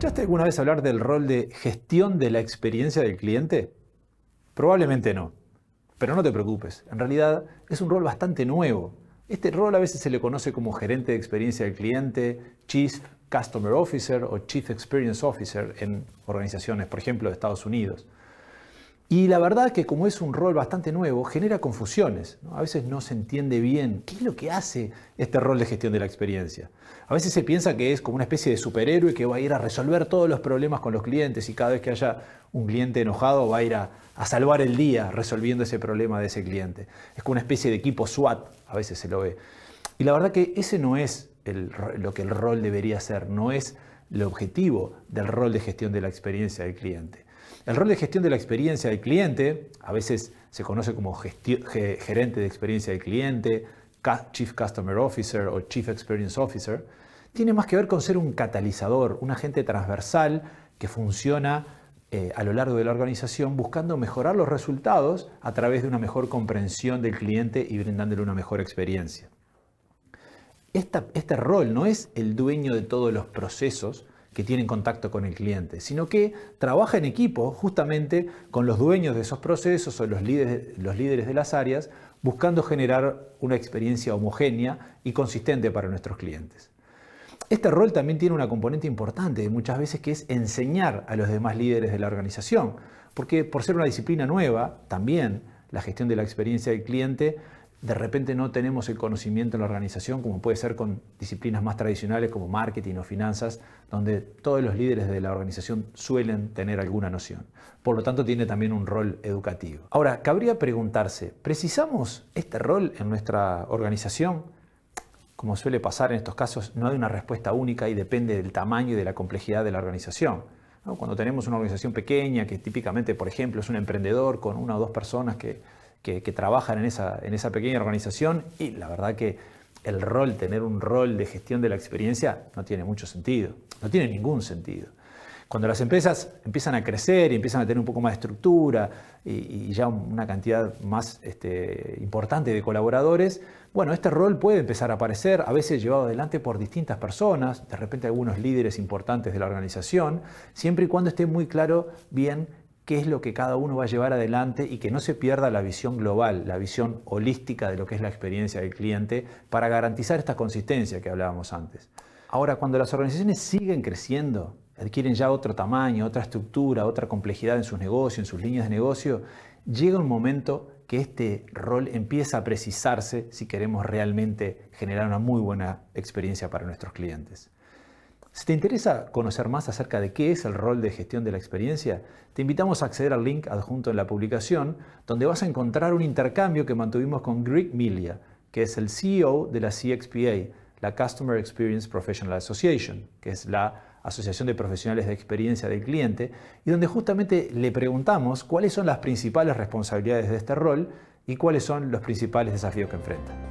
¿Escuchaste alguna vez hablar del rol de gestión de la experiencia del cliente? Probablemente no, pero no te preocupes, en realidad es un rol bastante nuevo. Este rol a veces se le conoce como gerente de experiencia del cliente, Chief Customer Officer o Chief Experience Officer en organizaciones, por ejemplo, de Estados Unidos. Y la verdad que como es un rol bastante nuevo, genera confusiones. A veces no se entiende bien qué es lo que hace este rol de gestión de la experiencia. A veces se piensa que es como una especie de superhéroe que va a ir a resolver todos los problemas con los clientes y cada vez que haya un cliente enojado va a ir a, salvar el día resolviendo ese problema de ese cliente. Es como una especie de equipo SWAT, a veces se lo ve. Y la verdad que ese no es lo que el rol debería ser, no es el objetivo del rol de gestión de la experiencia del cliente. El rol de gestión de la experiencia del cliente, a veces se conoce como gerente de experiencia del cliente, Chief Customer Officer o Chief Experience Officer, tiene más que ver con ser un catalizador, un agente transversal que funciona eh, a lo largo de la organización buscando mejorar los resultados a través de una mejor comprensión del cliente y brindándole una mejor experiencia. este rol no es el dueño de todos los procesos, que tienen contacto con el cliente, sino que trabaja en equipo justamente con los dueños de esos procesos o los líderes, los líderes de las áreas, buscando generar una experiencia homogénea y consistente para nuestros clientes. Este rol también tiene una componente importante muchas veces que es enseñar a los demás líderes de la organización, porque por ser una disciplina nueva, también la gestión de la experiencia del cliente de repente no tenemos el conocimiento en la organización, como puede ser con disciplinas más tradicionales como marketing o finanzas, donde todos los líderes de la organización suelen tener alguna noción. Por lo tanto, tiene también un rol educativo. Ahora, cabría preguntarse, ¿precisamos este rol en nuestra organización? Como suele pasar en estos casos, no hay una respuesta única y depende del tamaño y de la complejidad de la organización. Cuando tenemos una organización pequeña, que típicamente, por ejemplo, es un emprendedor con una o dos personas que que, trabajan en esa, en esa pequeña organización y la verdad que el rol, tener un rol de gestión de la experiencia no tiene mucho sentido, no tiene ningún sentido. Cuando las empresas empiezan a crecer y empiezan a tener un poco más de estructura y, ya una cantidad más este, importante de colaboradores, bueno, este rol puede empezar a aparecer, a veces llevado adelante por distintas personas, de repente algunos líderes importantes de la organización, siempre y cuando esté muy claro bien qué es lo que cada uno va a llevar adelante y que no se pierda la visión global, la visión holística de lo que es la experiencia del cliente para garantizar esta consistencia que hablábamos antes. Ahora, cuando las organizaciones siguen creciendo, adquieren ya otro tamaño, otra estructura, otra complejidad en sus negocios, en sus líneas de negocio, llega un momento que este rol empieza a precisarse si queremos realmente generar una muy buena experiencia para nuestros clientes. Si te interesa conocer más acerca de qué es el rol de gestión de la experiencia, te invitamos a acceder al link adjunto en la publicación, donde vas a encontrar un intercambio que mantuvimos con Greg Milia, que es el CEO de la CXPA, la Customer Experience Professional Association, que es la Asociación de Profesionales de Experiencia del Cliente, y donde justamente le preguntamos cuáles son las principales responsabilidades de este rol y cuáles son los principales desafíos que enfrenta.